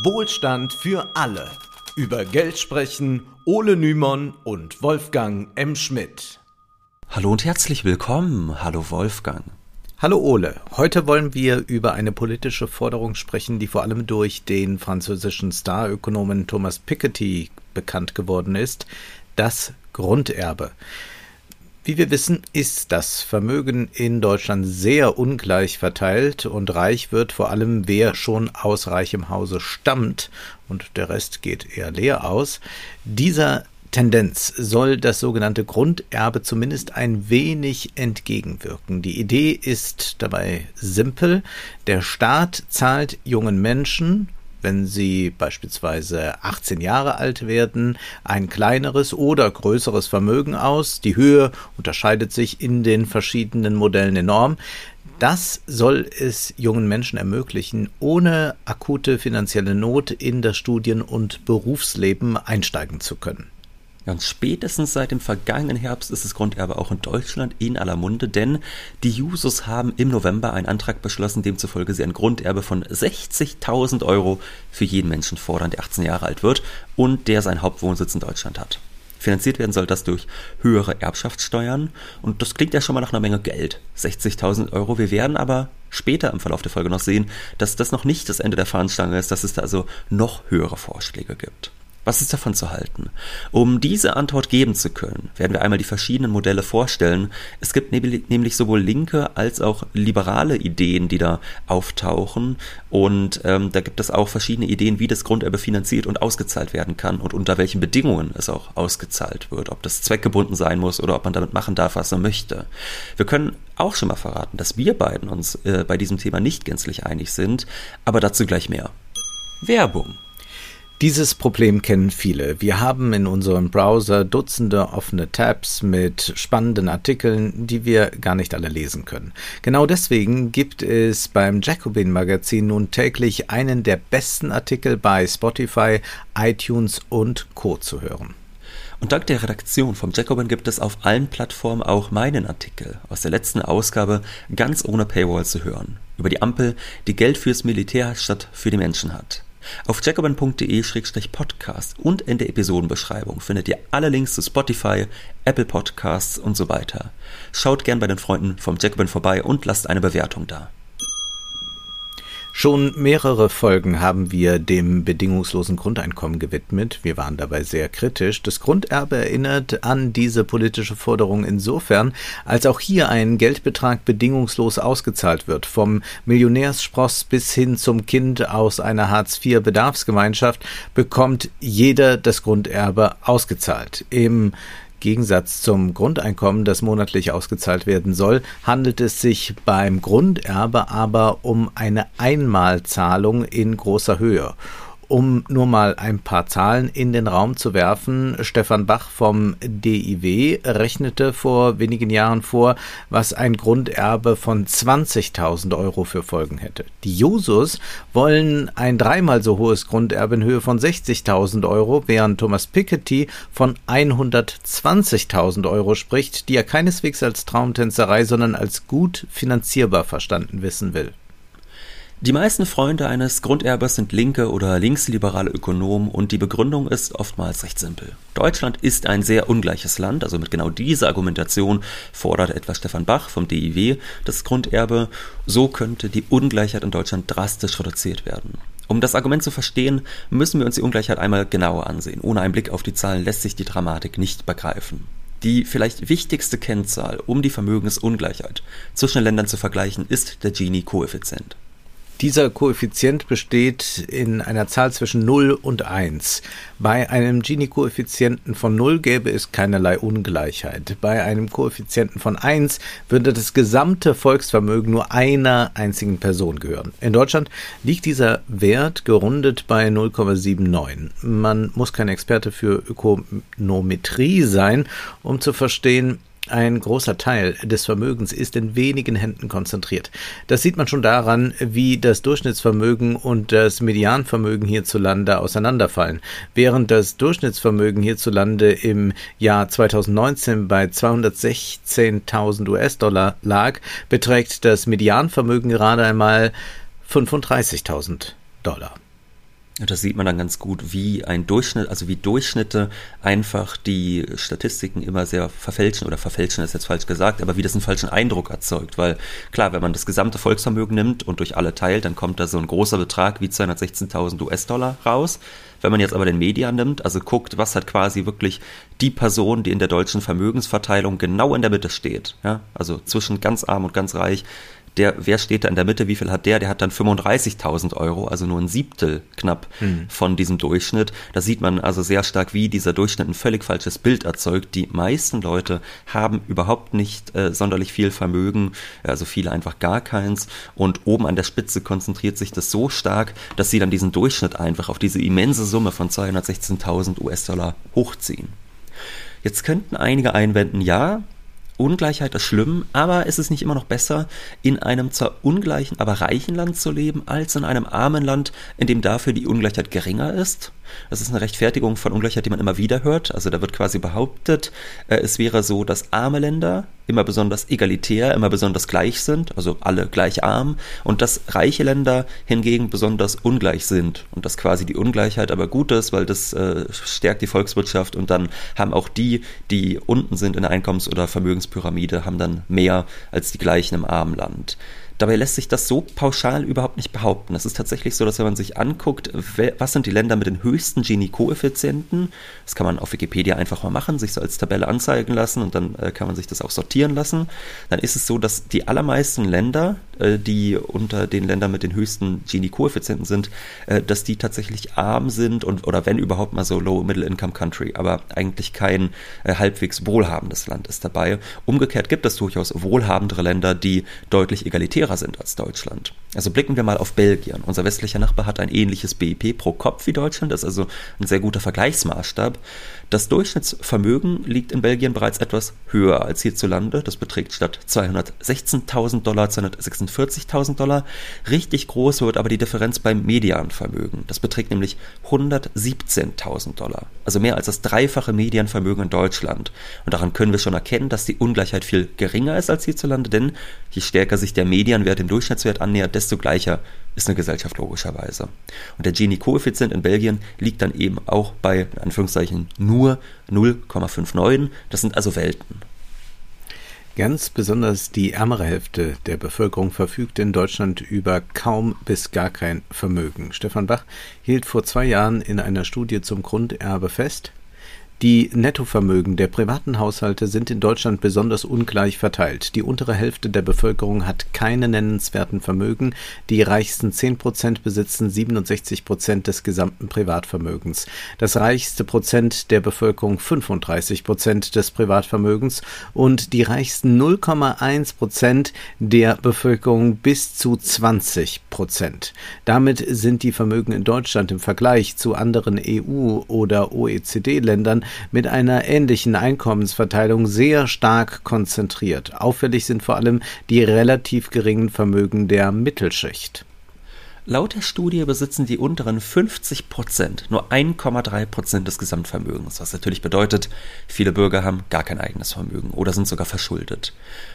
Wohlstand für alle. Über Geld sprechen Ole Nymon und Wolfgang M. Schmidt. Hallo und herzlich willkommen. Hallo Wolfgang. Hallo Ole. Heute wollen wir über eine politische Forderung sprechen, die vor allem durch den französischen Starökonomen Thomas Piketty bekannt geworden ist. Das Grunderbe. Wie wir wissen, ist das Vermögen in Deutschland sehr ungleich verteilt und reich wird vor allem wer schon aus reichem Hause stammt und der Rest geht eher leer aus. Dieser Tendenz soll das sogenannte Grunderbe zumindest ein wenig entgegenwirken. Die Idee ist dabei simpel. Der Staat zahlt jungen Menschen wenn sie beispielsweise 18 Jahre alt werden, ein kleineres oder größeres Vermögen aus. Die Höhe unterscheidet sich in den verschiedenen Modellen enorm. Das soll es jungen Menschen ermöglichen, ohne akute finanzielle Not in das Studien- und Berufsleben einsteigen zu können. Ja, und spätestens seit dem vergangenen Herbst ist das Grunderbe auch in Deutschland in aller Munde, denn die Jusos haben im November einen Antrag beschlossen, demzufolge sie ein Grunderbe von 60.000 Euro für jeden Menschen fordern, der 18 Jahre alt wird und der seinen Hauptwohnsitz in Deutschland hat. Finanziert werden soll das durch höhere Erbschaftssteuern und das klingt ja schon mal nach einer Menge Geld. 60.000 Euro. Wir werden aber später im Verlauf der Folge noch sehen, dass das noch nicht das Ende der Fahnenstange ist, dass es da also noch höhere Vorschläge gibt. Was ist davon zu halten? Um diese Antwort geben zu können, werden wir einmal die verschiedenen Modelle vorstellen. Es gibt nämlich sowohl linke als auch liberale Ideen, die da auftauchen. Und ähm, da gibt es auch verschiedene Ideen, wie das Grunderbe finanziert und ausgezahlt werden kann und unter welchen Bedingungen es auch ausgezahlt wird. Ob das zweckgebunden sein muss oder ob man damit machen darf, was man möchte. Wir können auch schon mal verraten, dass wir beiden uns äh, bei diesem Thema nicht gänzlich einig sind, aber dazu gleich mehr. Werbung. Dieses Problem kennen viele. Wir haben in unserem Browser Dutzende offene Tabs mit spannenden Artikeln, die wir gar nicht alle lesen können. Genau deswegen gibt es beim Jacobin Magazin nun täglich einen der besten Artikel bei Spotify, iTunes und Co. zu hören. Und dank der Redaktion vom Jacobin gibt es auf allen Plattformen auch meinen Artikel aus der letzten Ausgabe ganz ohne Paywall zu hören. Über die Ampel, die Geld fürs Militär statt für die Menschen hat. Auf jacobin.de-podcast und in der Episodenbeschreibung findet ihr alle Links zu Spotify, Apple Podcasts und so weiter. Schaut gern bei den Freunden vom Jacobin vorbei und lasst eine Bewertung da. Schon mehrere Folgen haben wir dem bedingungslosen Grundeinkommen gewidmet. Wir waren dabei sehr kritisch. Das Grunderbe erinnert an diese politische Forderung insofern, als auch hier ein Geldbetrag bedingungslos ausgezahlt wird, vom Millionärsspross bis hin zum Kind aus einer Hartz-IV-Bedarfsgemeinschaft bekommt jeder das Grunderbe ausgezahlt. Im Gegensatz zum Grundeinkommen, das monatlich ausgezahlt werden soll, handelt es sich beim Grunderbe aber um eine Einmalzahlung in großer Höhe um nur mal ein paar Zahlen in den Raum zu werfen, Stefan Bach vom DIW rechnete vor wenigen Jahren vor, was ein Grunderbe von 20.000 Euro für Folgen hätte. Die Jusos wollen ein dreimal so hohes Grunderbe in Höhe von 60.000 Euro, während Thomas Piketty von 120.000 Euro spricht, die er keineswegs als Traumtänzerei, sondern als gut finanzierbar verstanden wissen will. Die meisten Freunde eines Grunderbers sind linke oder linksliberale Ökonomen und die Begründung ist oftmals recht simpel. Deutschland ist ein sehr ungleiches Land, also mit genau dieser Argumentation fordert etwa Stefan Bach vom DIW das Grunderbe. So könnte die Ungleichheit in Deutschland drastisch reduziert werden. Um das Argument zu verstehen, müssen wir uns die Ungleichheit einmal genauer ansehen. Ohne einen Blick auf die Zahlen lässt sich die Dramatik nicht begreifen. Die vielleicht wichtigste Kennzahl, um die Vermögensungleichheit zwischen den Ländern zu vergleichen, ist der Gini-Koeffizient. Dieser Koeffizient besteht in einer Zahl zwischen 0 und 1. Bei einem Gini-Koeffizienten von 0 gäbe es keinerlei Ungleichheit. Bei einem Koeffizienten von 1 würde das gesamte Volksvermögen nur einer einzigen Person gehören. In Deutschland liegt dieser Wert gerundet bei 0,79. Man muss kein Experte für Ökonometrie sein, um zu verstehen, ein großer Teil des Vermögens ist in wenigen Händen konzentriert. Das sieht man schon daran, wie das Durchschnittsvermögen und das Medianvermögen hierzulande auseinanderfallen. Während das Durchschnittsvermögen hierzulande im Jahr 2019 bei 216.000 US-Dollar lag, beträgt das Medianvermögen gerade einmal 35.000 Dollar. Das sieht man dann ganz gut, wie ein Durchschnitt, also wie Durchschnitte einfach die Statistiken immer sehr verfälschen oder verfälschen ist jetzt falsch gesagt, aber wie das einen falschen Eindruck erzeugt, weil klar, wenn man das gesamte Volksvermögen nimmt und durch alle teilt, dann kommt da so ein großer Betrag wie 216.000 US-Dollar raus. Wenn man jetzt aber den Median nimmt, also guckt, was hat quasi wirklich die Person, die in der deutschen Vermögensverteilung genau in der Mitte steht, ja, also zwischen ganz arm und ganz reich, der, wer steht da in der Mitte, wie viel hat der? Der hat dann 35.000 Euro, also nur ein Siebtel knapp mhm. von diesem Durchschnitt. Da sieht man also sehr stark, wie dieser Durchschnitt ein völlig falsches Bild erzeugt. Die meisten Leute haben überhaupt nicht äh, sonderlich viel Vermögen, also viele einfach gar keins. Und oben an der Spitze konzentriert sich das so stark, dass sie dann diesen Durchschnitt einfach auf diese immense Summe von 216.000 US-Dollar hochziehen. Jetzt könnten einige einwenden, ja, Ungleichheit ist schlimm, aber ist es nicht immer noch besser, in einem zwar ungleichen, aber reichen Land zu leben, als in einem armen Land, in dem dafür die Ungleichheit geringer ist? Das ist eine Rechtfertigung von Ungleichheit, die man immer wieder hört. Also da wird quasi behauptet, äh, es wäre so, dass arme Länder immer besonders egalitär, immer besonders gleich sind, also alle gleich arm, und dass reiche Länder hingegen besonders ungleich sind und dass quasi die Ungleichheit aber gut ist, weil das äh, stärkt die Volkswirtschaft und dann haben auch die, die unten sind in der Einkommens- oder Vermögenspyramide, haben dann mehr als die gleichen im armen Land. Dabei lässt sich das so pauschal überhaupt nicht behaupten. Es ist tatsächlich so, dass wenn man sich anguckt, was sind die Länder mit den höchsten Gini-Koeffizienten, das kann man auf Wikipedia einfach mal machen, sich so als Tabelle anzeigen lassen und dann äh, kann man sich das auch sortieren lassen, dann ist es so, dass die allermeisten Länder, äh, die unter den Ländern mit den höchsten Gini-Koeffizienten sind, äh, dass die tatsächlich arm sind und oder wenn überhaupt mal so Low-Middle-Income-Country, aber eigentlich kein halbwegs wohlhabendes Land ist dabei. Umgekehrt gibt es durchaus wohlhabendere Länder, die deutlich egalitärer teurer sind als Deutschland. Also blicken wir mal auf Belgien. Unser westlicher Nachbar hat ein ähnliches BIP pro Kopf wie Deutschland, das ist also ein sehr guter Vergleichsmaßstab. Das Durchschnittsvermögen liegt in Belgien bereits etwas höher als hierzulande. Das beträgt statt 216.000 Dollar 246.000 Dollar. Richtig groß wird aber die Differenz beim Medianvermögen. Das beträgt nämlich 117.000 Dollar. Also mehr als das dreifache Medianvermögen in Deutschland. Und daran können wir schon erkennen, dass die Ungleichheit viel geringer ist als hierzulande, denn je stärker sich der Medianwert dem Durchschnittswert annähert, desto gleicher ist eine Gesellschaft logischerweise. Und der Gini-Koeffizient in Belgien liegt dann eben auch bei, in Anführungszeichen, nur 0,59. Das sind also Welten. Ganz besonders die ärmere Hälfte der Bevölkerung verfügt in Deutschland über kaum bis gar kein Vermögen. Stefan Bach hielt vor zwei Jahren in einer Studie zum Grunderbe fest, die Nettovermögen der privaten Haushalte sind in Deutschland besonders ungleich verteilt. Die untere Hälfte der Bevölkerung hat keine nennenswerten Vermögen. Die reichsten 10 Prozent besitzen 67 Prozent des gesamten Privatvermögens. Das reichste Prozent der Bevölkerung 35 Prozent des Privatvermögens und die reichsten 0,1 Prozent der Bevölkerung bis zu 20 Prozent. Damit sind die Vermögen in Deutschland im Vergleich zu anderen EU- oder OECD-Ländern mit einer ähnlichen Einkommensverteilung sehr stark konzentriert. Auffällig sind vor allem die relativ geringen Vermögen der Mittelschicht. Laut der Studie besitzen die unteren 50 Prozent nur 1,3 Prozent des Gesamtvermögens, was natürlich bedeutet, viele Bürger haben gar kein eigenes Vermögen oder sind sogar verschuldet.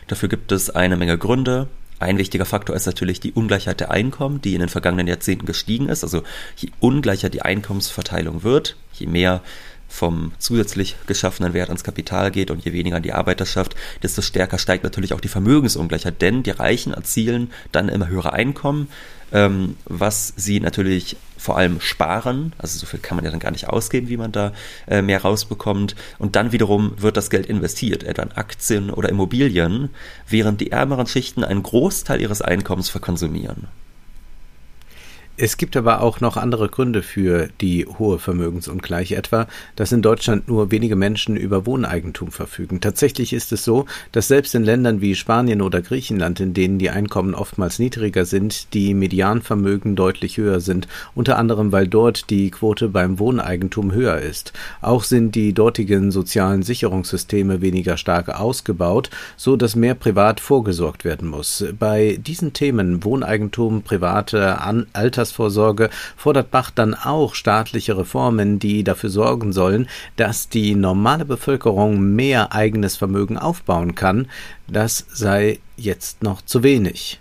Dafür gibt es eine Menge Gründe. Ein wichtiger Faktor ist natürlich die Ungleichheit der Einkommen, die in den vergangenen Jahrzehnten gestiegen ist. Also je ungleicher die Einkommensverteilung wird, je mehr vom zusätzlich geschaffenen Wert ans Kapital geht und je weniger an die Arbeiterschaft, desto stärker steigt natürlich auch die Vermögensungleichheit, denn die Reichen erzielen dann immer höhere Einkommen, ähm, was sie natürlich vor allem sparen, also so viel kann man ja dann gar nicht ausgeben, wie man da äh, mehr rausbekommt, und dann wiederum wird das Geld investiert, etwa in Aktien oder Immobilien, während die ärmeren Schichten einen Großteil ihres Einkommens verkonsumieren. Es gibt aber auch noch andere Gründe für die hohe Vermögensungleiche, etwa, dass in Deutschland nur wenige Menschen über Wohneigentum verfügen. Tatsächlich ist es so, dass selbst in Ländern wie Spanien oder Griechenland, in denen die Einkommen oftmals niedriger sind, die Medianvermögen deutlich höher sind, unter anderem weil dort die Quote beim Wohneigentum höher ist. Auch sind die dortigen sozialen Sicherungssysteme weniger stark ausgebaut, so dass mehr privat vorgesorgt werden muss. Bei diesen Themen Wohneigentum, private Alters Altersvorsorge fordert Bach dann auch staatliche Reformen, die dafür sorgen sollen, dass die normale Bevölkerung mehr eigenes Vermögen aufbauen kann. Das sei jetzt noch zu wenig.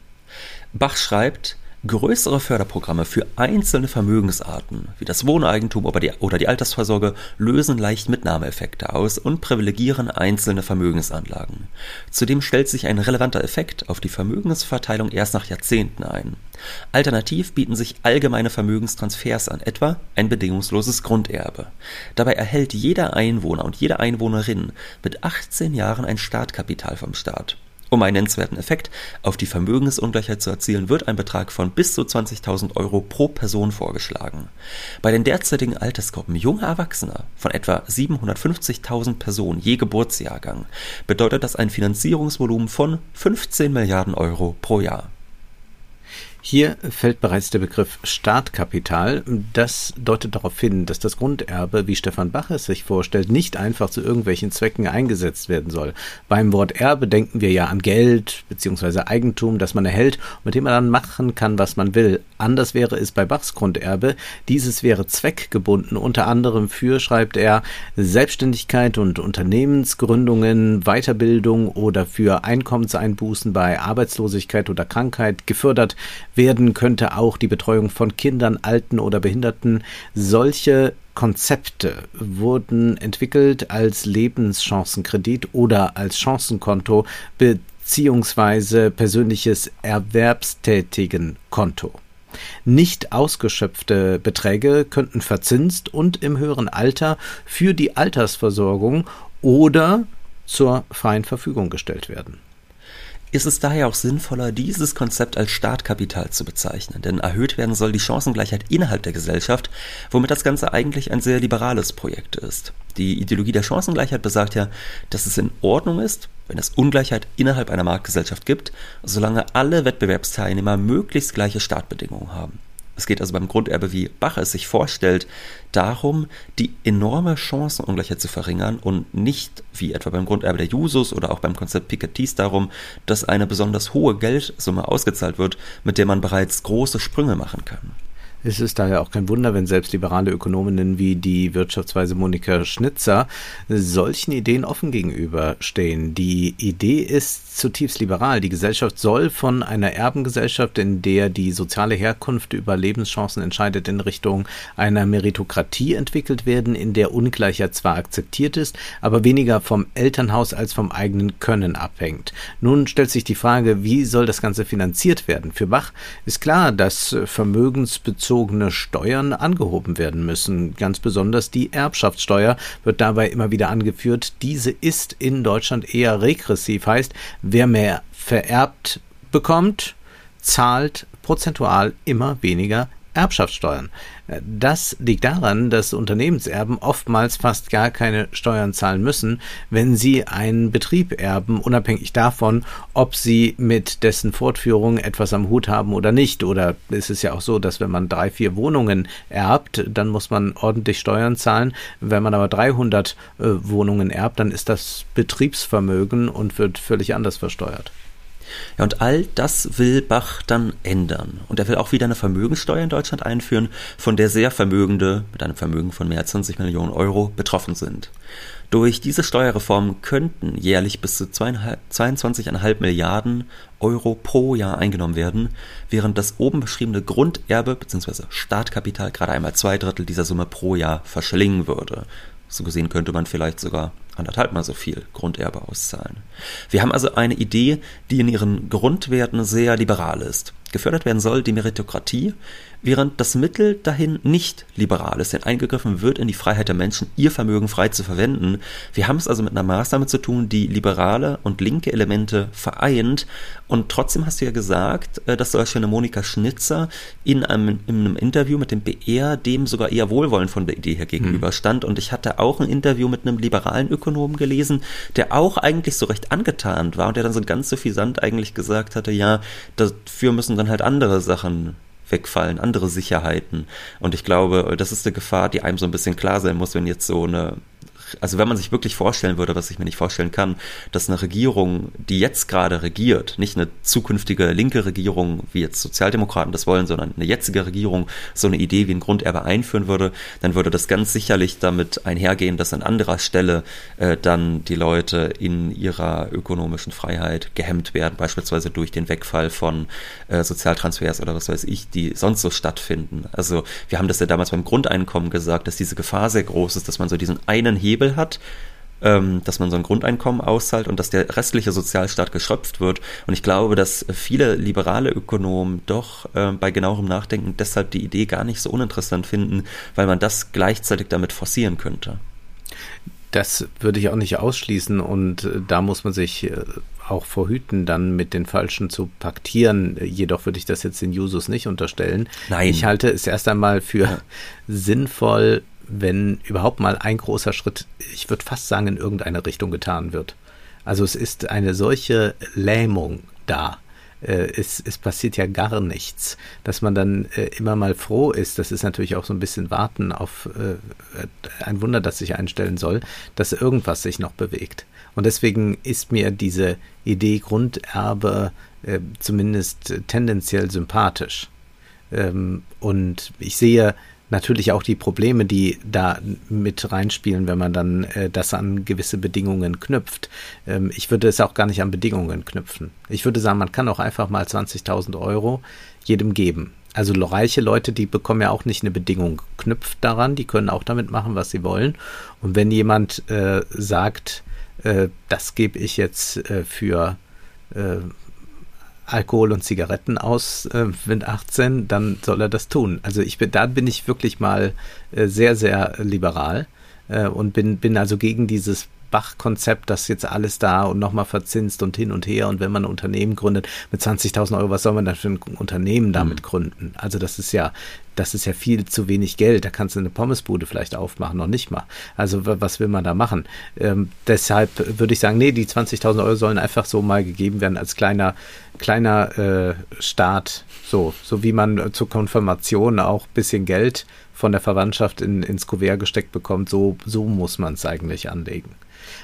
Bach schreibt, Größere Förderprogramme für einzelne Vermögensarten, wie das Wohneigentum oder die, Altersvorsorge, lösen leicht Mitnahmeeffekte aus und privilegieren einzelne Vermögensanlagen. Zudem stellt sich ein relevanter Effekt auf die Vermögensverteilung erst nach Jahrzehnten ein. Alternativ bieten sich allgemeine Vermögenstransfers an, etwa ein bedingungsloses Grunderbe. Dabei erhält jeder Einwohner und jede Einwohnerin mit 18 Jahren ein Startkapital vom Staat. Um einen nennenswerten Effekt auf die Vermögensungleichheit zu erzielen, wird ein Betrag von bis zu 20.000 Euro pro Person vorgeschlagen. Bei den derzeitigen Altersgruppen junger Erwachsener von etwa 750.000 Personen je Geburtsjahrgang bedeutet das ein Finanzierungsvolumen von 15 Milliarden Euro pro Jahr. Hier fällt bereits der Begriff Startkapital. Das deutet darauf hin, dass das Grunderbe, wie Stefan Bach es sich vorstellt, nicht einfach zu irgendwelchen Zwecken eingesetzt werden soll. Beim Wort Erbe denken wir ja an Geld bzw. Eigentum, das man erhält, mit dem man dann machen kann, was man will. Anders wäre es bei Bachs Grunderbe. Dieses wäre zweckgebunden, unter anderem für, schreibt er, Selbstständigkeit und Unternehmensgründungen, Weiterbildung oder für Einkommenseinbußen bei Arbeitslosigkeit oder Krankheit gefördert werden könnte auch die Betreuung von Kindern, Alten oder Behinderten. Solche Konzepte wurden entwickelt als Lebenschancenkredit oder als Chancenkonto beziehungsweise persönliches Erwerbstätigenkonto. Nicht ausgeschöpfte Beträge könnten verzinst und im höheren Alter für die Altersversorgung oder zur freien Verfügung gestellt werden ist es daher auch sinnvoller, dieses Konzept als Startkapital zu bezeichnen, denn erhöht werden soll die Chancengleichheit innerhalb der Gesellschaft, womit das Ganze eigentlich ein sehr liberales Projekt ist. Die Ideologie der Chancengleichheit besagt ja, dass es in Ordnung ist, wenn es Ungleichheit innerhalb einer Marktgesellschaft gibt, solange alle Wettbewerbsteilnehmer möglichst gleiche Startbedingungen haben. Es geht also beim Grunderbe, wie Bach es sich vorstellt, darum, die enorme Chancenungleichheit zu verringern und nicht, wie etwa beim Grunderbe der Jusos oder auch beim Konzept Piketty's darum, dass eine besonders hohe Geldsumme ausgezahlt wird, mit der man bereits große Sprünge machen kann. Es ist daher auch kein Wunder, wenn selbst liberale Ökonominnen wie die Wirtschaftsweise Monika Schnitzer solchen Ideen offen gegenüberstehen. Die Idee ist zutiefst liberal. Die Gesellschaft soll von einer Erbengesellschaft, in der die soziale Herkunft über Lebenschancen entscheidet, in Richtung einer Meritokratie entwickelt werden, in der Ungleichheit zwar akzeptiert ist, aber weniger vom Elternhaus als vom eigenen Können abhängt. Nun stellt sich die Frage, wie soll das Ganze finanziert werden? Für Bach ist klar, dass vermögensbezogene bezogene Steuern angehoben werden müssen. Ganz besonders die Erbschaftssteuer wird dabei immer wieder angeführt. Diese ist in Deutschland eher regressiv, heißt, wer mehr vererbt bekommt, zahlt prozentual immer weniger Erbschaftssteuern. Das liegt daran, dass Unternehmenserben oftmals fast gar keine Steuern zahlen müssen, wenn sie einen Betrieb erben, unabhängig davon, ob sie mit dessen Fortführung etwas am Hut haben oder nicht. Oder ist es ja auch so, dass wenn man drei, vier Wohnungen erbt, dann muss man ordentlich Steuern zahlen. Wenn man aber 300 äh, Wohnungen erbt, dann ist das Betriebsvermögen und wird völlig anders versteuert. Ja, und all das will Bach dann ändern. Und er will auch wieder eine Vermögenssteuer in Deutschland einführen, von der sehr Vermögende mit einem Vermögen von mehr als 20 Millionen Euro betroffen sind. Durch diese Steuerreform könnten jährlich bis zu 22,5 Milliarden Euro pro Jahr eingenommen werden, während das oben beschriebene Grunderbe bzw. Startkapital gerade einmal zwei Drittel dieser Summe pro Jahr verschlingen würde. So gesehen könnte man vielleicht sogar anderthalb mal so viel Grunderbe auszahlen. Wir haben also eine Idee, die in ihren Grundwerten sehr liberal ist. Gefördert werden soll die Meritokratie, während das Mittel dahin nicht liberal ist, denn eingegriffen wird in die Freiheit der Menschen, ihr Vermögen frei zu verwenden. Wir haben es also mit einer Maßnahme zu tun, die liberale und linke Elemente vereint. Und trotzdem hast du ja gesagt, äh, dass zum Beispiel eine Monika Schnitzer in einem, in einem Interview mit dem BR dem sogar eher wohlwollend von der Idee her gegenüberstand. Und ich hatte auch ein Interview mit einem liberalen Ökonomen gelesen, der auch eigentlich so recht angetan war und der dann so ganz suffisant eigentlich gesagt hatte, ja, dafür müssen dann halt andere Sachen wegfallen, andere Sicherheiten. Und ich glaube, das ist eine Gefahr, die einem so ein bisschen klar sein muss, wenn jetzt so eine also wenn man sich wirklich vorstellen würde, was ich mir nicht vorstellen kann, dass eine Regierung, die jetzt gerade regiert, nicht eine zukünftige linke Regierung, wie jetzt Sozialdemokraten das wollen, sondern eine jetzige Regierung so eine Idee wie ein Grunderbe einführen würde, dann würde das ganz sicherlich damit einhergehen, dass an anderer Stelle äh, dann die Leute in ihrer ökonomischen Freiheit gehemmt werden, beispielsweise durch den Wegfall von äh, Sozialtransfers oder was weiß ich, die sonst so stattfinden. Also wir haben das ja damals beim Grundeinkommen gesagt, dass diese Gefahr sehr groß ist, dass man so diesen einen Hebel hat, ähm, dass man so ein Grundeinkommen auszahlt und dass der restliche Sozialstaat geschröpft wird. Und ich glaube, dass viele liberale Ökonomen doch äh, bei genauerem Nachdenken deshalb die Idee gar nicht so uninteressant finden, weil man das gleichzeitig damit forcieren könnte. Das würde ich auch nicht ausschließen und äh, da muss man sich äh, auch verhüten, dann mit den Falschen zu paktieren. Jedoch würde ich das jetzt den Jusos nicht unterstellen. Nein. Ich halte es erst einmal für ja. sinnvoll, wenn überhaupt mal ein großer Schritt, ich würde fast sagen, in irgendeine Richtung getan wird. Also es ist eine solche Lähmung da. Äh, es, es passiert ja gar nichts. Dass man dann äh, immer mal froh ist, das ist natürlich auch so ein bisschen Warten auf äh, ein Wunder, das sich einstellen soll, dass irgendwas sich noch bewegt. Und deswegen ist mir diese Idee Grunderbe zumindest tendenziell sympathisch. Ähm, und ich sehe natürlich auch die Probleme, die da mit reinspielen, wenn man dann äh, das an gewisse Bedingungen knüpft. Ähm, ich würde es auch gar nicht an Bedingungen knüpfen. Ich würde sagen, man kann auch einfach mal 20.000 Euro jedem geben. Also reiche Leute, die bekommen ja auch nicht eine Bedingung knüpft daran, die können auch damit machen, was sie wollen. Und wenn jemand äh, sagt, äh, das gebe ich jetzt äh, für äh, Alkohol und Zigaretten aus äh, mit 18, dann soll er das tun. Also ich bin, da bin ich wirklich mal äh, sehr, sehr liberal äh, und bin, bin also gegen dieses Bach-Konzept, das jetzt alles da und nochmal verzinst und hin und her. Und wenn man ein Unternehmen gründet mit 20.000 Euro, was soll man dann für ein Unternehmen damit mhm. gründen? Also das ist ja, das ist ja viel zu wenig Geld. Da kannst du eine Pommesbude vielleicht aufmachen, noch nicht mal. Also was will man da machen? Ähm, deshalb würde ich sagen, nee, die 20.000 Euro sollen einfach so mal gegeben werden als kleiner, kleiner äh, Start. So, so wie man zur Konfirmation auch bisschen Geld von der Verwandtschaft in, ins Kuvert gesteckt bekommt, so, so muss man es eigentlich anlegen.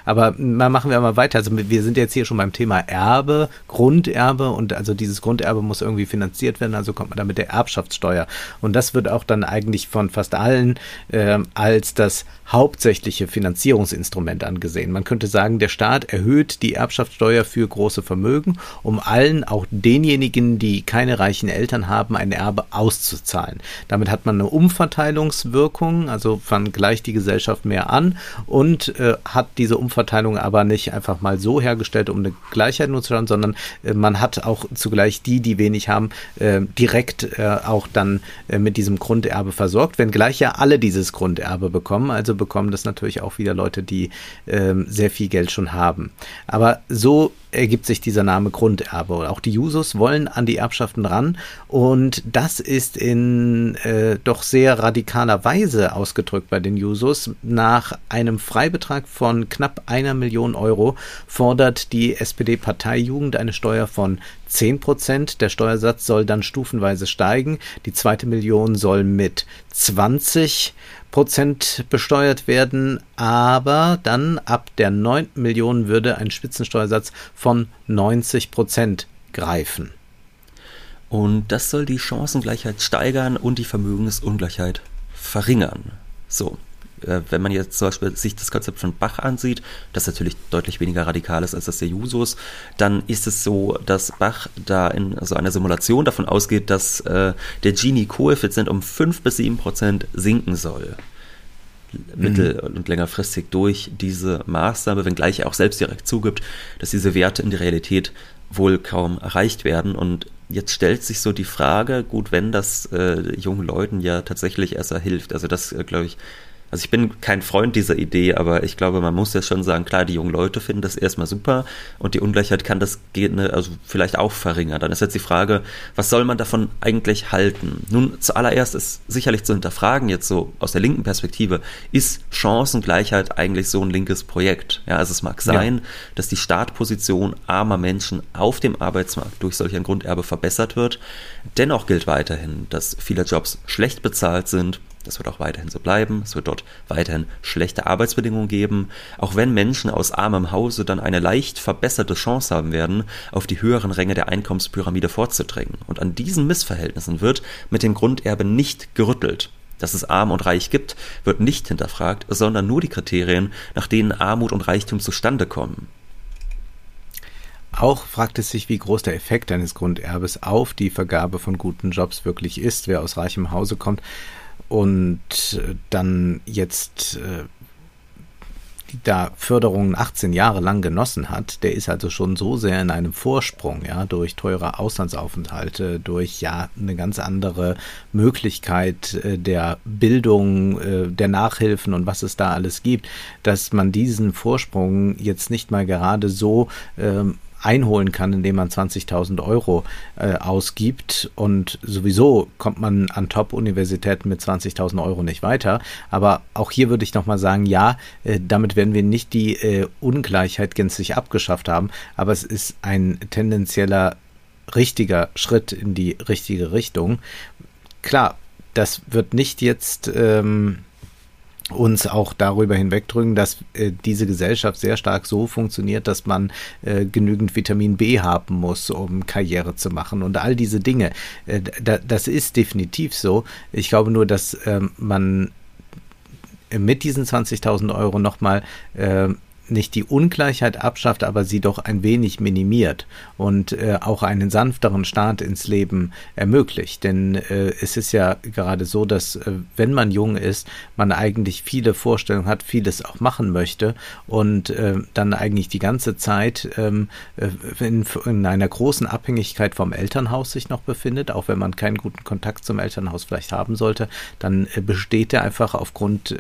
Aber mal machen wir mal weiter. Also wir sind jetzt hier schon beim Thema Erbe, Grunderbe und also dieses Grunderbe muss irgendwie finanziert werden, also kommt man da mit der Erbschaftssteuer. Und das wird auch dann eigentlich von fast allen äh, als das hauptsächliche Finanzierungsinstrument angesehen. Man könnte sagen, der Staat erhöht die Erbschaftssteuer für große Vermögen, um allen, auch denjenigen, die keine reichen Eltern haben, ein Erbe auszuzahlen. Damit hat man eine Umverteilungswirkung, also man gleicht die Gesellschaft mehr an und äh, hat diese Umverteilung aber nicht einfach mal so hergestellt, um eine Gleichheit nur zu haben, sondern äh, man hat auch zugleich die, die wenig haben, äh, direkt äh, auch dann mit diesem Grunderbe versorgt, wenngleich ja alle dieses Grunderbe bekommen. Also bekommen das natürlich auch wieder Leute, die ähm, sehr viel Geld schon haben. Aber so ergibt sich dieser Name Grunderbe. Auch die Jusos wollen an die Erbschaften ran und das ist in äh, doch sehr radikaler Weise ausgedrückt bei den Jusos. Nach einem Freibetrag von knapp einer Million Euro fordert die SPD-Parteijugend eine Steuer von 10 Prozent. Der Steuersatz soll dann stufenweise steigen. Die zweite Million soll mit 20 Prozent besteuert werden, aber dann ab der neunten Million würde ein Spitzensteuersatz von 90 Prozent greifen. Und das soll die Chancengleichheit steigern und die Vermögensungleichheit verringern. So, wenn man jetzt zum Beispiel sich das Konzept von Bach ansieht, das natürlich deutlich weniger radikal ist als das der Jusos, dann ist es so, dass Bach da in so einer Simulation davon ausgeht, dass äh, der Gini-Koeffizient um 5 bis 7 Prozent sinken soll mittel- mhm. und längerfristig durch diese Maßnahme, wenngleich er auch selbst direkt zugibt, dass diese Werte in der Realität wohl kaum erreicht werden. Und jetzt stellt sich so die Frage, gut, wenn das äh, jungen Leuten ja tatsächlich erst hilft, also das, äh, glaube ich, also ich bin kein Freund dieser Idee, aber ich glaube, man muss ja schon sagen, klar, die jungen Leute finden das erstmal super und die Ungleichheit kann das ne, also vielleicht auch verringern. Dann ist jetzt die Frage, was soll man davon eigentlich halten? Nun, zuallererst ist sicherlich zu hinterfragen, jetzt so aus der linken Perspektive, ist Chancengleichheit eigentlich so ein linkes Projekt? Ja, also es mag sein, ja. dass die Startposition armer Menschen auf dem Arbeitsmarkt durch solch ein Grunderbe verbessert wird. Dennoch gilt weiterhin, dass viele Jobs schlecht bezahlt sind, Das wird auch weiterhin so bleiben. Es wird dort weiterhin schlechte Arbeitsbedingungen geben, auch wenn Menschen aus armem Hause dann eine leicht verbesserte Chance haben werden, auf die höheren Ränge der Einkommenspyramide vorzudrängen. Und an diesen Missverhältnissen wird mit dem Grunderbe nicht gerüttelt. Dass es Arm und Reich gibt, wird nicht hinterfragt, sondern nur die Kriterien, nach denen Armut und Reichtum zustande kommen. Auch fragt es sich, wie groß der Effekt eines Grunderbes auf die Vergabe von guten Jobs wirklich ist. Wer aus reichem Hause kommt, und äh, dann jetzt äh, da Förderungen 18 Jahre lang genossen hat, der ist also schon so sehr in einem Vorsprung, ja, durch teure Auslandsaufenthalte, durch ja eine ganz andere Möglichkeit äh, der Bildung, äh, der Nachhilfen und was es da alles gibt, dass man diesen Vorsprung jetzt nicht mal gerade so ähm, einholen kann, indem man 20.000 Euro äh, ausgibt. Und sowieso kommt man an Top-Universitäten mit 20.000 Euro nicht weiter. Aber auch hier würde ich nochmal sagen, ja, äh, damit werden wir nicht die äh, Ungleichheit gänzlich abgeschafft haben. Aber es ist ein tendenzieller richtiger Schritt in die richtige Richtung. Klar, das wird nicht jetzt ähm, uns auch darüber hinwegdrücken, dass äh, diese Gesellschaft sehr stark so funktioniert, dass man äh, genügend Vitamin B haben muss, um Karriere zu machen und all diese Dinge. Äh, da, das ist definitiv so. Ich glaube nur, dass ähm, man mit diesen 20.000 Euro nochmal äh, nicht die Ungleichheit abschafft, aber sie doch ein wenig minimiert und äh, auch einen sanfteren Start ins Leben ermöglicht. Denn äh, es ist ja gerade so, dass äh, wenn man jung ist, man eigentlich viele Vorstellungen hat, vieles auch machen möchte und äh, dann eigentlich die ganze Zeit ähm, äh, in, in einer großen Abhängigkeit vom Elternhaus sich noch befindet, auch wenn man keinen guten Kontakt zum Elternhaus vielleicht haben sollte, dann äh, besteht er einfach aufgrund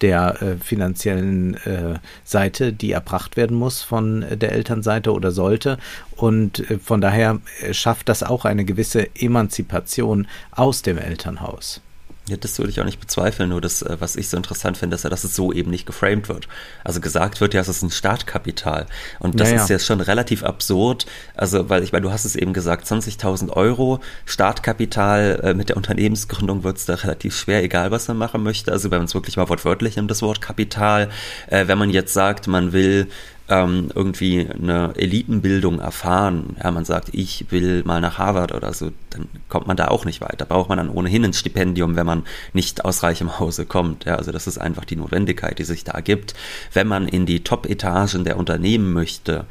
der äh, finanziellen äh, Seite, die erbracht werden muss von äh, der Elternseite oder sollte. Und äh, von daher äh, schafft das auch eine gewisse Emanzipation aus dem Elternhaus. Ja, das würde ich auch nicht bezweifeln, nur das, äh, was ich so interessant finde, ist ja, dass es so eben nicht geframed wird. Also gesagt wird ja, es ist ein Startkapital. Und das naja. ist ja schon relativ absurd. Also, weil ich meine, du hast es eben gesagt, 20.000 Euro Startkapital äh, mit der Unternehmensgründung wird es da relativ schwer, egal was man machen möchte. Also, wenn man es wirklich mal wortwörtlich nimmt, das Wort Kapital. Äh, wenn man jetzt sagt, man will ähm, irgendwie eine Elitenbildung erfahren, ja, man sagt, ich will mal nach Harvard oder so, dann kommt man da auch nicht weiter. Braucht man dann ohnehin ein Stipendium, wenn man nicht aus reichem Hause kommt. Ja, also das ist einfach die Notwendigkeit, die sich da ergibt. Wenn man in die Top-Etagen der Unternehmen möchte,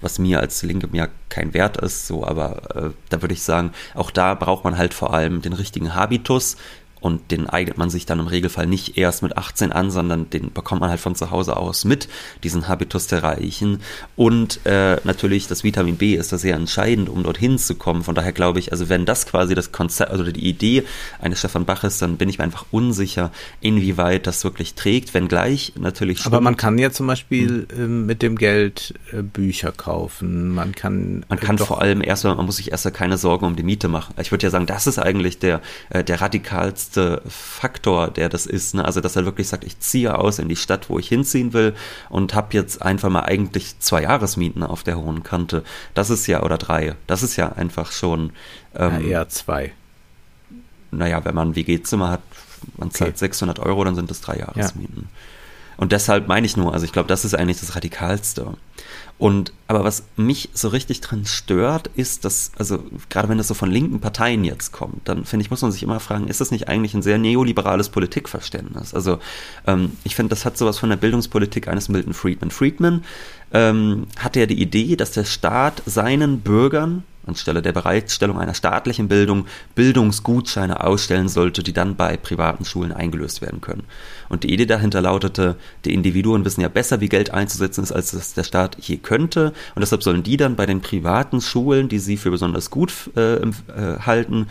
was mir als Linke ja kein Wert ist, so, aber äh, da würde ich sagen, auch da braucht man halt vor allem den richtigen Habitus, und den eignet man sich dann im Regelfall nicht erst mit 18 an, sondern den bekommt man halt von zu Hause aus mit, diesen Habitus der Reichen. Und äh, natürlich das Vitamin B ist da sehr entscheidend, um dorthin zu kommen. Von daher glaube ich, also wenn das quasi das Konzept, also die Idee eines Stefan Bach ist, dann bin ich mir einfach unsicher, inwieweit das wirklich trägt, wenngleich natürlich stimmt. Aber man kann ja zum Beispiel äh, mit dem Geld äh, Bücher kaufen, man kann... Man kann vor allem erstmal, man muss sich erst keine Sorgen um die Miete machen. Ich würde ja sagen, das ist eigentlich der, äh, der radikalste wichtigste Faktor, der das ist. Ne? Also, dass er wirklich sagt, ich ziehe aus in die Stadt, wo ich hinziehen will und habe jetzt einfach mal eigentlich zwei Jahresmieten auf der hohen Kante. Das ist ja, oder drei, das ist ja einfach schon. Ähm, ja, eher zwei. Naja, wenn man ein WG-Zimmer hat, man zahlt okay. 600 Euro, dann sind das drei Jahresmieten. Ja. Und deshalb meine ich nur, also ich glaube, das ist eigentlich das Radikalste. Und aber was mich so richtig drin stört, ist, dass, also gerade wenn das so von linken Parteien jetzt kommt, dann finde ich, muss man sich immer fragen, ist das nicht eigentlich ein sehr neoliberales Politikverständnis? Also ähm, ich finde, das hat sowas von der Bildungspolitik eines Milton Friedman. Friedman ähm, hatte ja die Idee, dass der Staat seinen Bürgern anstelle der Bereitstellung einer staatlichen Bildung Bildungsgutscheine ausstellen sollte, die dann bei privaten Schulen eingelöst werden können. Und die Idee dahinter lautete, die Individuen wissen ja besser, wie Geld einzusetzen ist, als es der Staat je könnte. Und deshalb sollen die dann bei den privaten Schulen, die sie für besonders gut äh, äh, halten,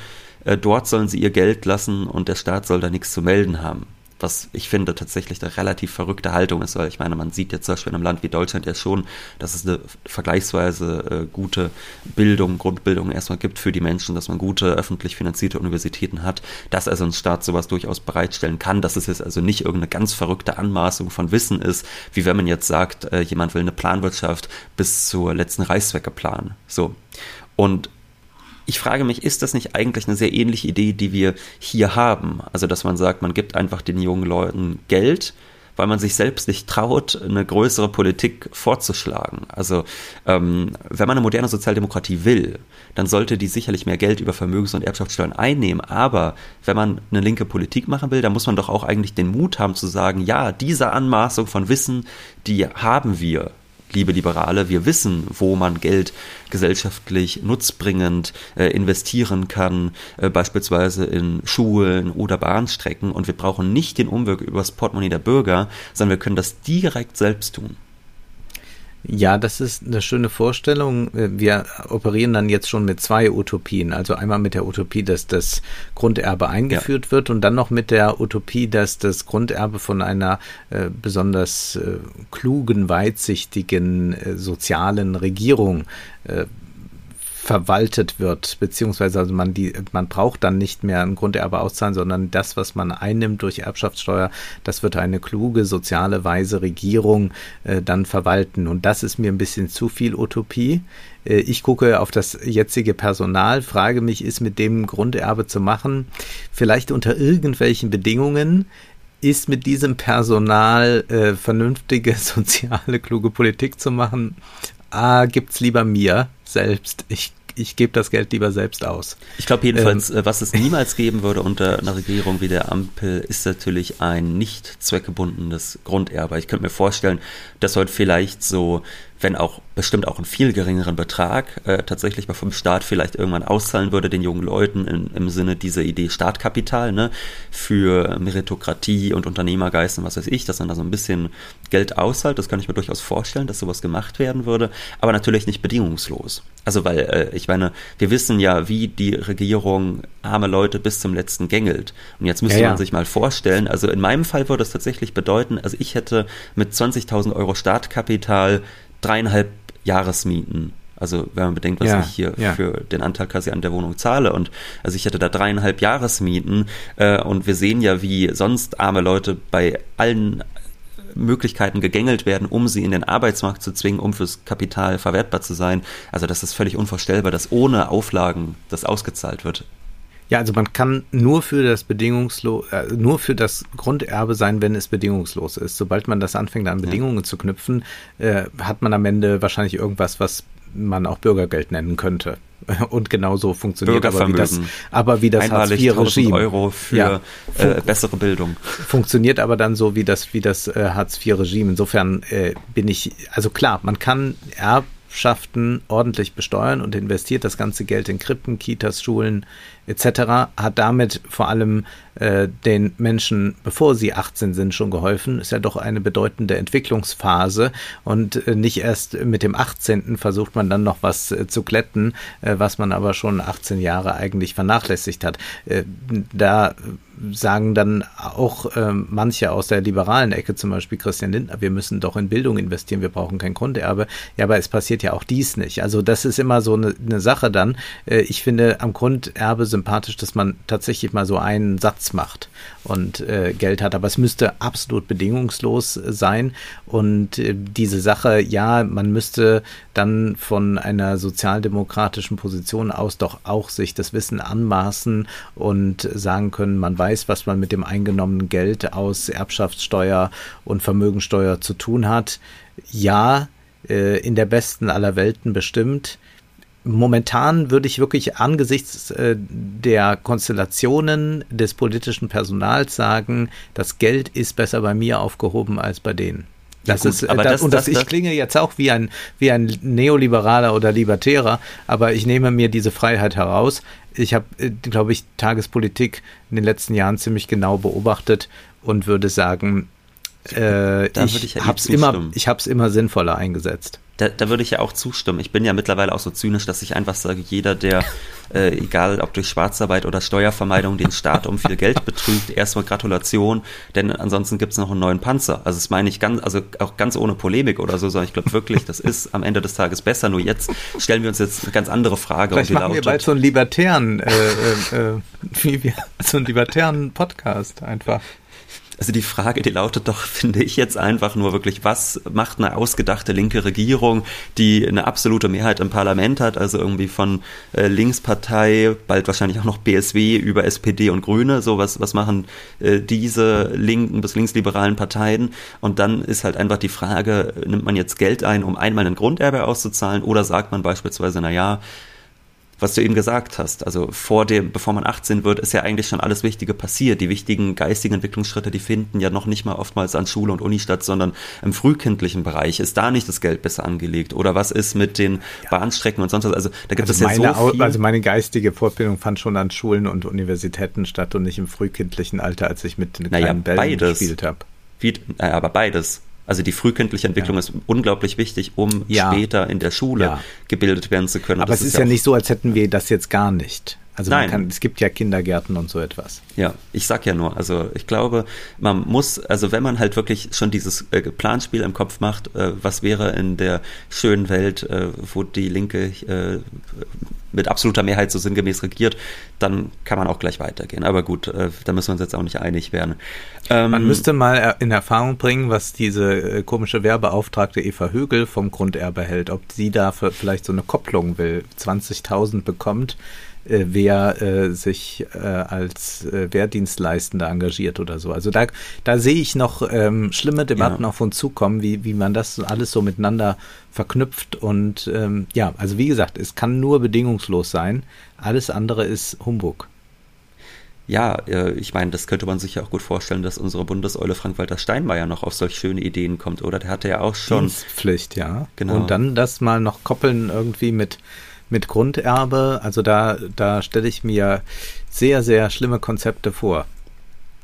äh, dort sollen sie ihr Geld lassen und der Staat soll da nichts zu melden haben was ich finde tatsächlich eine relativ verrückte Haltung ist, weil ich meine, man sieht jetzt zum Beispiel in einem Land wie Deutschland ja schon, dass es eine vergleichsweise äh, gute Bildung, Grundbildung erstmal gibt für die Menschen, dass man gute öffentlich finanzierte Universitäten hat, dass also ein Staat sowas durchaus bereitstellen kann, dass es jetzt also nicht irgendeine ganz verrückte Anmaßung von Wissen ist, wie wenn man jetzt sagt, äh, jemand will eine Planwirtschaft bis zur letzten Reichswecke planen. So. Und ich frage mich, ist das nicht eigentlich eine sehr ähnliche Idee, die wir hier haben? Also, dass man sagt, man gibt einfach den jungen Leuten Geld, weil man sich selbst nicht traut, eine größere Politik vorzuschlagen. Also ähm, wenn man eine moderne Sozialdemokratie will, dann sollte die sicherlich mehr Geld über Vermögens- und Erbschaftssteuern einnehmen. Aber wenn man eine linke Politik machen will, dann muss man doch auch eigentlich den Mut haben zu sagen, ja, diese Anmaßung von Wissen, die haben wir liebe Liberale, wir wissen, wo man Geld gesellschaftlich nutzbringend äh, investieren kann, äh, beispielsweise in Schulen oder Bahnstrecken. Und wir brauchen nicht den Umweg übers Portemonnaie der Bürger, sondern wir können das direkt selbst tun. Ja, das ist eine schöne Vorstellung. Wir operieren dann jetzt schon mit zwei Utopien. Also einmal mit der Utopie, dass das Grunderbe eingeführt ja. wird und dann noch mit der Utopie, dass das Grunderbe von einer äh, besonders äh, klugen, weitsichtigen äh, sozialen Regierung äh, verwaltet wird, beziehungsweise also man die, man braucht dann nicht mehr ein Grunderbe auszahlen, sondern das, was man einnimmt durch Erbschaftssteuer, das wird eine kluge, soziale, weise Regierung äh, dann verwalten. Und das ist mir ein bisschen zu viel Utopie. Äh, ich gucke auf das jetzige Personal, frage mich, ist mit dem Grunderbe zu machen, vielleicht unter irgendwelchen Bedingungen, ist mit diesem Personal äh, vernünftige, soziale, kluge Politik zu machen? Ah, gibt's lieber mir selbst. Ich ich gebe das Geld lieber selbst aus. Ich glaube jedenfalls, ähm, äh, was es niemals geben würde unter einer Regierung wie der Ampel, ist natürlich ein nicht zweckgebundenes Grunderbe. Ich könnte mir vorstellen, dass heute vielleicht so wenn auch bestimmt auch einen viel geringeren Betrag äh, tatsächlich vom Staat vielleicht irgendwann auszahlen würde den jungen Leuten in, im Sinne dieser Idee Startkapital ne, für Meritokratie und Unternehmergeist und was weiß ich, dass man da so ein bisschen Geld auszahlt. Das kann ich mir durchaus vorstellen, dass sowas gemacht werden würde, aber natürlich nicht bedingungslos. Also weil äh, ich meine, wir wissen ja, wie die Regierung arme Leute bis zum letzten gängelt. Und jetzt müsste ja, ja. man sich mal vorstellen, also in meinem Fall würde es tatsächlich bedeuten, also ich hätte mit 20.000 Euro Startkapital dreieinhalb Jahresmieten. Also wenn man bedenkt, was ja, ich hier ja. für den Anteil quasi an der Wohnung zahle. Und also ich hätte da dreieinhalb Jahresmieten äh, und wir sehen ja, wie sonst arme Leute bei allen Möglichkeiten gegängelt werden, um sie in den Arbeitsmarkt zu zwingen, um fürs Kapital verwertbar zu sein. Also das ist völlig unvorstellbar, dass ohne Auflagen das ausgezahlt wird. Ja, also man kann nur für das bedingungslos, äh, nur für das Grunderbe sein, wenn es bedingungslos ist. Sobald man das anfängt, an Bedingungen ja. zu knüpfen, äh, hat man am Ende wahrscheinlich irgendwas, was man auch Bürgergeld nennen könnte. Und genau so funktioniert aber wie das, aber wie das Hartz-IV-Regime. Euro für ja, äh, bessere Bildung. Funktioniert aber dann so wie das, wie das äh, Hartz-IV-Regime. Insofern äh, bin ich, also klar, man kann Erbschaften ordentlich besteuern und investiert das ganze Geld in Krippen, Kitas, Schulen, etc., hat damit vor allem äh, den Menschen, bevor sie 18 sind, schon geholfen. Ist ja doch eine bedeutende Entwicklungsphase und äh, nicht erst mit dem 18. versucht man dann noch was äh, zu kletten, äh, was man aber schon 18 Jahre eigentlich vernachlässigt hat. Äh, da sagen dann auch äh, manche aus der liberalen Ecke, zum Beispiel Christian Lindner, wir müssen doch in Bildung investieren, wir brauchen kein Grunderbe. Ja, aber es passiert ja auch dies nicht. Also das ist immer so eine, eine Sache dann. Äh, ich finde am Grunderbe sympathisch, dass man tatsächlich mal so einen Satz macht und äh, Geld hat. Aber es müsste absolut bedingungslos sein. Und äh, diese Sache, ja, man müsste dann von einer sozialdemokratischen Position aus doch auch sich das Wissen anmaßen und sagen können, man weiß, was man mit dem eingenommenen Geld aus Erbschaftssteuer und Vermögensteuer zu tun hat. Ja, äh, in der besten aller Welten bestimmt momentan würde ich wirklich angesichts äh, der Konstellationen des politischen Personals sagen, das Geld ist besser bei mir aufgehoben als bei denen. Das ja, gut, ist, aber das, und das, das, ich klinge jetzt auch wie ein, wie ein Neoliberaler oder Libertärer, aber ich nehme mir diese Freiheit heraus. Ich habe, äh, glaube ich, Tagespolitik in den letzten Jahren ziemlich genau beobachtet und würde sagen, äh, ich, ich habe es immer, ich habe es immer sinnvoller eingesetzt. Da, da würde ich ja auch zustimmen. Ich bin ja mittlerweile auch so zynisch, dass ich einfach sage, jeder, der, äh, egal ob durch Schwarzarbeit oder Steuervermeidung, den Staat um viel Geld betrügt, erstmal Gratulation, denn ansonsten gibt es noch einen neuen Panzer. Also das meine ich ganz, also auch ganz ohne Polemik oder so, sondern ich glaube wirklich, das ist am Ende des Tages besser. Nur jetzt stellen wir uns jetzt eine ganz andere Frage. Vielleicht und machen wir bald so einen libertären, äh, äh, äh wie wir, so einen libertären Podcast einfach. Also die Frage, die lautet doch, finde ich jetzt einfach nur wirklich, was macht eine ausgedachte linke Regierung, die eine absolute Mehrheit im Parlament hat, also irgendwie von äh, Linkspartei, bald wahrscheinlich auch noch BSW über SPD und Grüne, so was, was machen äh, diese linken bis linksliberalen Parteien? Und dann ist halt einfach die Frage, nimmt man jetzt Geld ein, um einmal ein Grunderbe auszuzahlen oder sagt man beispielsweise, na ja, was du eben gesagt hast. Also vor dem, bevor man 18 wird, ist ja eigentlich schon alles Wichtige passiert. Die wichtigen geistigen Entwicklungsschritte, die finden ja noch nicht mal oftmals an Schule und Uni statt, sondern im frühkindlichen Bereich. Ist da nicht das Geld besser angelegt? Oder was ist mit den ja. Bahnstrecken und sonst was? Also da gibt also es ja so viel. Also meine geistige Fortbildung fand schon an Schulen und Universitäten statt und nicht im frühkindlichen Alter, als ich mit den kleinen naja, Bällen beides. gespielt habe. Aber beides. Also die frühkindliche Entwicklung ja. ist unglaublich wichtig, um ja. später in der Schule ja. gebildet werden zu können. Aber es ist ja, nicht so, als hätten wir das jetzt gar nicht. Also Nein. Kann, es gibt ja Kindergärten und so etwas. Ja, ich sag ja nur, also ich glaube, man muss, also wenn man halt wirklich schon dieses äh, Planspiel im Kopf macht, äh, was wäre in der schönen Welt, äh, wo die Linke äh, mit absoluter Mehrheit so sinngemäß regiert, dann kann man auch gleich weitergehen. Aber gut, äh, da müssen wir uns jetzt auch nicht einig werden. Ähm, man müsste mal in Erfahrung bringen, was diese äh, komische Werbeauftragte Eva Högel vom Grunderbe hält, ob sie da vielleicht so eine Kopplung will, 20.000 bekommt äh, wer äh, sich äh, als äh, Wehrdienstleistender engagiert oder so. Also da, da sehe ich noch ähm, schlimme Debatten ja. auf uns zukommen, wie, wie man das alles so miteinander verknüpft. Und ähm, ja, also wie gesagt, es kann nur bedingungslos sein. Alles andere ist Humbug. Ja, äh, ich meine, das könnte man sich ja auch gut vorstellen, dass unsere Bundeseule Frank-Walter Steinmeier noch auf solch schöne Ideen kommt, oder? Der hatte ja auch schon. Dienstpflicht, ja. Genau. Und dann das mal noch koppeln irgendwie mit mit Grunderbe. Also da, da stelle ich mir sehr, sehr schlimme Konzepte vor.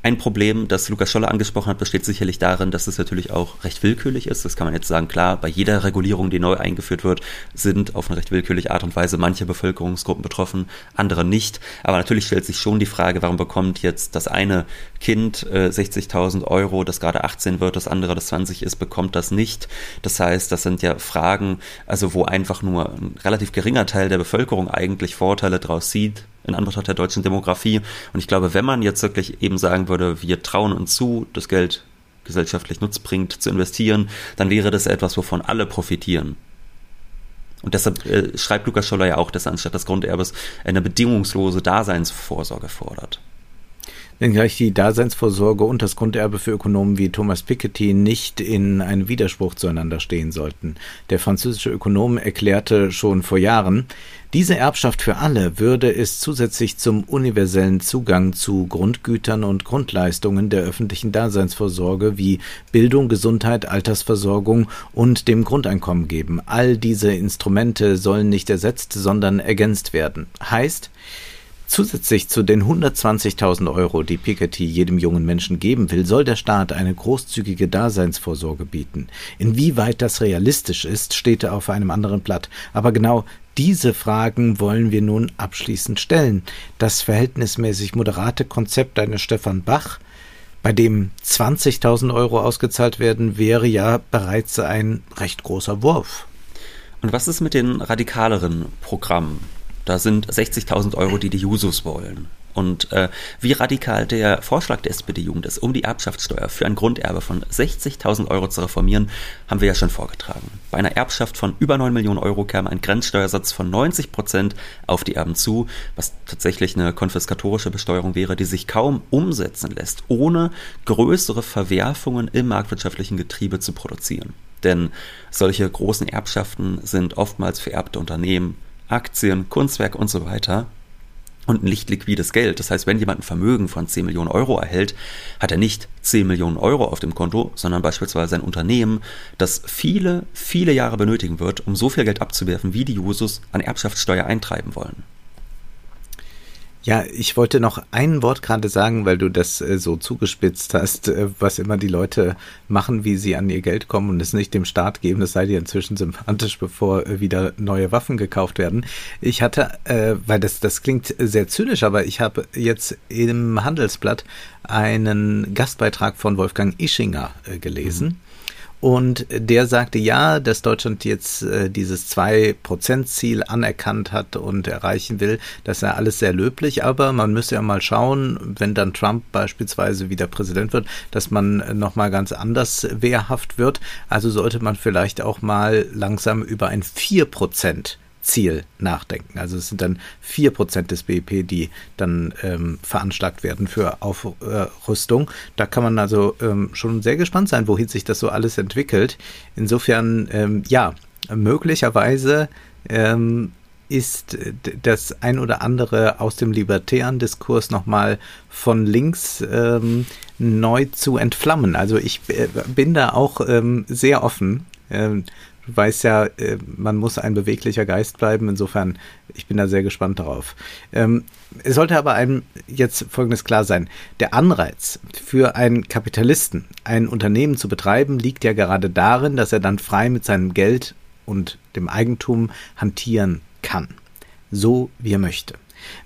Ein Problem, das Lukas Scholler angesprochen hat, besteht sicherlich darin, dass es natürlich auch recht willkürlich ist. Das kann man jetzt sagen, klar, bei jeder Regulierung, die neu eingeführt wird, sind auf eine recht willkürliche Art und Weise manche Bevölkerungsgruppen betroffen, andere nicht. Aber natürlich stellt sich schon die Frage, warum bekommt jetzt das eine Kind äh, 60.000 Euro, das gerade 18 wird, das andere das 20 ist, bekommt das nicht. Das heißt, das sind ja Fragen, also wo einfach nur ein relativ geringer Teil der Bevölkerung eigentlich Vorteile draus sieht, in Anbetracht der deutschen Demografie. Und ich glaube, wenn man jetzt wirklich eben sagen würde, wir trauen uns zu, das Geld gesellschaftlich nutzbringend zu investieren, dann wäre das etwas, wovon alle profitieren. Und deshalb äh, schreibt Lukas Scholler ja auch, dass er anstatt des Grunderbes eine bedingungslose Daseinsvorsorge fordert wenngleich die Daseinsvorsorge und das Grunderbe für Ökonomen wie Thomas Piketty nicht in einem Widerspruch zueinander stehen sollten. Der französische Ökonom erklärte schon vor Jahren, diese Erbschaft für alle würde es zusätzlich zum universellen Zugang zu Grundgütern und Grundleistungen der öffentlichen Daseinsvorsorge wie Bildung, Gesundheit, Altersversorgung und dem Grundeinkommen geben. All diese Instrumente sollen nicht ersetzt, sondern ergänzt werden. Heißt, Zusätzlich zu den 120.000 Euro, die Piketty jedem jungen Menschen geben will, soll der Staat eine großzügige Daseinsvorsorge bieten. Inwieweit das realistisch ist, steht auf einem anderen Blatt. Aber genau diese Fragen wollen wir nun abschließend stellen. Das verhältnismäßig moderate Konzept eines Stefan Bach, bei dem 20.000 Euro ausgezahlt werden, wäre ja bereits ein recht großer Wurf. Und was ist mit den radikaleren Programmen? Da sind 60.000 Euro, die die Jusos wollen. Und äh, wie radikal der Vorschlag der SPD-Jugend ist, um die Erbschaftssteuer für ein Grunderbe von 60.000 Euro zu reformieren, haben wir ja schon vorgetragen. Bei einer Erbschaft von über 9 Millionen Euro käme ein Grenzsteuersatz von 90 Prozent auf die Erben zu, was tatsächlich eine konfiskatorische Besteuerung wäre, die sich kaum umsetzen lässt, ohne größere Verwerfungen im marktwirtschaftlichen Getriebe zu produzieren. Denn solche großen Erbschaften sind oftmals vererbte Unternehmen, Aktien, Kunstwerk und so weiter und nicht liquides Geld. Das heißt, wenn jemand ein Vermögen von 10 Millionen Euro erhält, hat er nicht 10 Millionen Euro auf dem Konto, sondern beispielsweise ein Unternehmen, das viele, viele Jahre benötigen wird, um so viel Geld abzuwerfen, wie die Jusos an Erbschaftssteuer eintreiben wollen. Ja, ich wollte noch ein Wort gerade sagen, weil du das äh, so zugespitzt hast, äh, was immer die Leute machen, wie sie an ihr Geld kommen und es nicht dem Staat geben. Das sei dir inzwischen sympathisch, bevor äh, wieder neue Waffen gekauft werden. Ich hatte, weil das, das klingt sehr zynisch, aber ich habe jetzt im Handelsblatt einen Gastbeitrag von Wolfgang Ischinger gelesen. Mhm Und der sagte, ja, dass Deutschland jetzt äh, dieses 2-Prozent-Ziel anerkannt hat und erreichen will, das sei alles sehr löblich, aber man müsse ja mal schauen, wenn dann Trump beispielsweise wieder Präsident wird, dass man nochmal ganz anders wehrhaft wird. Also sollte man vielleicht auch mal langsam über ein 4 Prozent Ziel nachdenken. Also es sind dann vier Prozent des BIP, die dann ähm, veranschlagt werden für Aufrüstung. Da kann man also ähm, schon sehr gespannt sein, wohin sich das so alles entwickelt. Insofern, ähm, ja, möglicherweise ähm, ist das ein oder andere aus dem libertären Diskurs nochmal von links ähm, neu zu entflammen. Also ich äh, bin da auch ähm, sehr offen. Weißt ja, äh, man muss ein beweglicher Geist bleiben. Insofern, ich bin da sehr gespannt darauf. Ähm, es sollte aber einem jetzt Folgendes klar sein. Der Anreiz für einen Kapitalisten, ein Unternehmen zu betreiben, liegt ja gerade darin, dass er dann frei mit seinem Geld und dem Eigentum hantieren kann. So wie er möchte.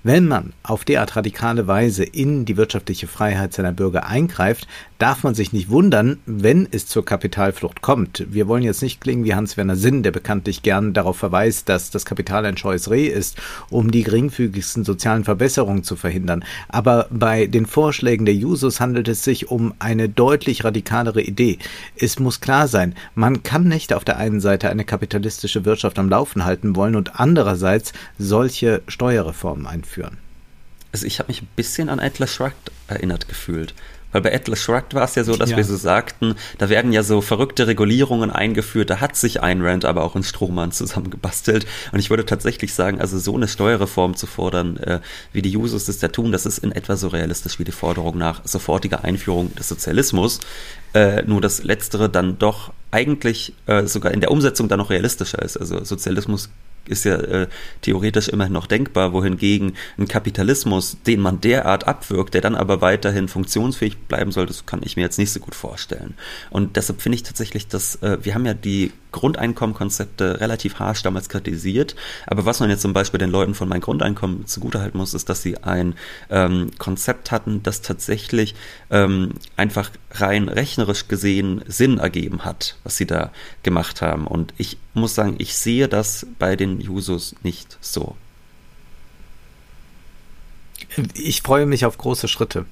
Wenn man auf derart radikale Weise in die wirtschaftliche Freiheit seiner Bürger eingreift, darf man sich nicht wundern, wenn es zur Kapitalflucht kommt. Wir wollen jetzt nicht klingen wie Hans-Werner Sinn, der bekanntlich gern darauf verweist, dass das Kapital ein scheues Reh ist, um die geringfügigsten sozialen Verbesserungen zu verhindern. Aber bei den Vorschlägen der Jusos handelt es sich um eine deutlich radikalere Idee. Es muss klar sein, man kann nicht auf der einen Seite eine kapitalistische Wirtschaft am Laufen halten wollen und andererseits solche Steuerreformen einführen. Also ich habe mich ein bisschen an Atlas Shrugged erinnert gefühlt. Weil bei Atlas Shrugged war es ja so, dass ja. wir so sagten, da werden ja so verrückte Regulierungen eingeführt, da hat sich Ayn Rand aber auch ein Strohmann zusammengebastelt. Und ich würde tatsächlich sagen, also so eine Steuerreform zu fordern, äh, wie die Jusos das da tun, das ist in etwa so realistisch wie die Forderung nach sofortiger Einführung des Sozialismus. Äh, nur das Letztere dann doch eigentlich äh, sogar in der Umsetzung dann noch realistischer ist. Also Sozialismus ist ja äh, theoretisch immerhin noch denkbar, wohingegen ein Kapitalismus, den man derart abwirkt, der dann aber weiterhin funktionsfähig bleiben soll, das kann ich mir jetzt nicht so gut vorstellen. Und deshalb finde ich tatsächlich, dass äh, wir haben ja die Grundeinkommenkonzepte relativ harsch damals kritisiert, aber was man jetzt zum Beispiel den Leuten von mein Grundeinkommen zugutehalten muss, ist, dass sie ein ähm, Konzept hatten, das tatsächlich ähm, einfach rein rechnerisch gesehen Sinn ergeben hat, was sie da gemacht haben. Und ich muss sagen, ich sehe das bei den Jusos nicht so. Ich freue mich auf große Schritte.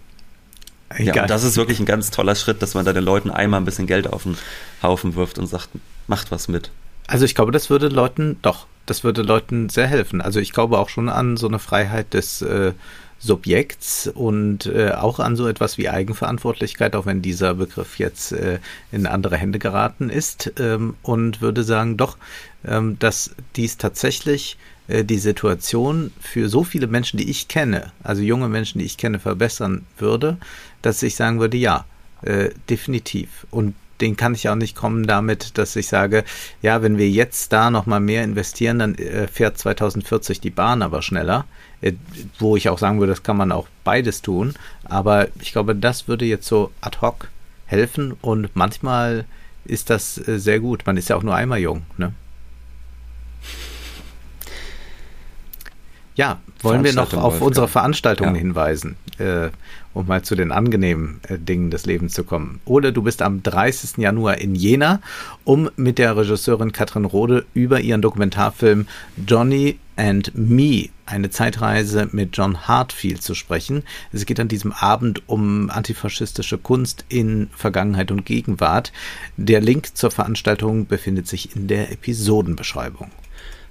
Egal. Ja, und das ist wirklich ein ganz toller Schritt, dass man da den Leuten einmal ein bisschen Geld auf den Haufen wirft und sagt, macht was mit. Also ich glaube, das würde Leuten, doch, das würde Leuten sehr helfen. Also ich glaube auch schon an so eine Freiheit des äh, Subjekts und äh, auch an so etwas wie Eigenverantwortlichkeit, auch wenn dieser Begriff jetzt äh, in andere Hände geraten ist ähm, und würde sagen, doch, ähm, dass dies tatsächlich äh, die Situation für so viele Menschen, die ich kenne, also junge Menschen, die ich kenne, verbessern würde, dass ich sagen würde, ja, äh, definitiv. Und den kann ich auch nicht kommen damit, dass ich sage, ja, wenn wir jetzt da nochmal mehr investieren, dann äh, fährt 2040 die Bahn aber schneller. Äh, wo ich auch sagen würde, das kann man auch beides tun. Aber ich glaube, das würde jetzt so ad hoc helfen und manchmal ist das äh, sehr gut. Man ist ja auch nur einmal jung, ne? Ja, wollen wir noch auf unsere Veranstaltungen ja. hinweisen, äh, um mal zu den angenehmen äh, Dingen des Lebens zu kommen. Ole, du bist am 30. Januar in Jena, um mit der Regisseurin Katrin Rode über ihren Dokumentarfilm Johnny and Me, eine Zeitreise mit John Hartfield zu sprechen. Es geht an diesem Abend um antifaschistische Kunst in Vergangenheit und Gegenwart. Der Link zur Veranstaltung befindet sich in der Episodenbeschreibung.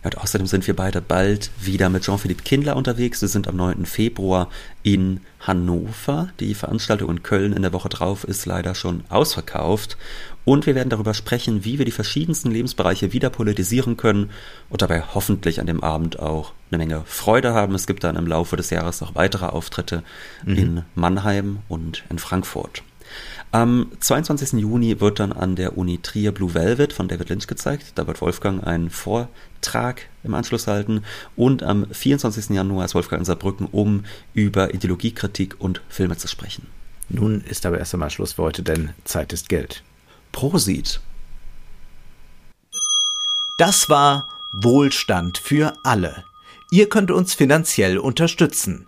Und außerdem sind wir beide bald wieder mit Jean-Philippe Kindler unterwegs. Wir sind am 9. Februar in Hannover. Die Veranstaltung in Köln in der Woche drauf ist leider schon ausverkauft. Und wir werden darüber sprechen, wie wir die verschiedensten Lebensbereiche wieder politisieren können und dabei hoffentlich an dem Abend auch eine Menge Freude haben. Es gibt dann im Laufe des Jahres noch weitere Auftritte mhm. in Mannheim und in Frankfurt. Am 22. Juni wird dann an der Uni Trier Blue Velvet von David Lynch gezeigt. Da wird Wolfgang einen Vortrag im Anschluss halten. Und am 24. Januar ist Wolfgang in Saarbrücken, um über Ideologiekritik und Filme zu sprechen. Nun ist aber erst einmal Schluss für heute, denn Zeit ist Geld. Prosit! Das war Wohlstand für alle. Ihr könnt uns finanziell unterstützen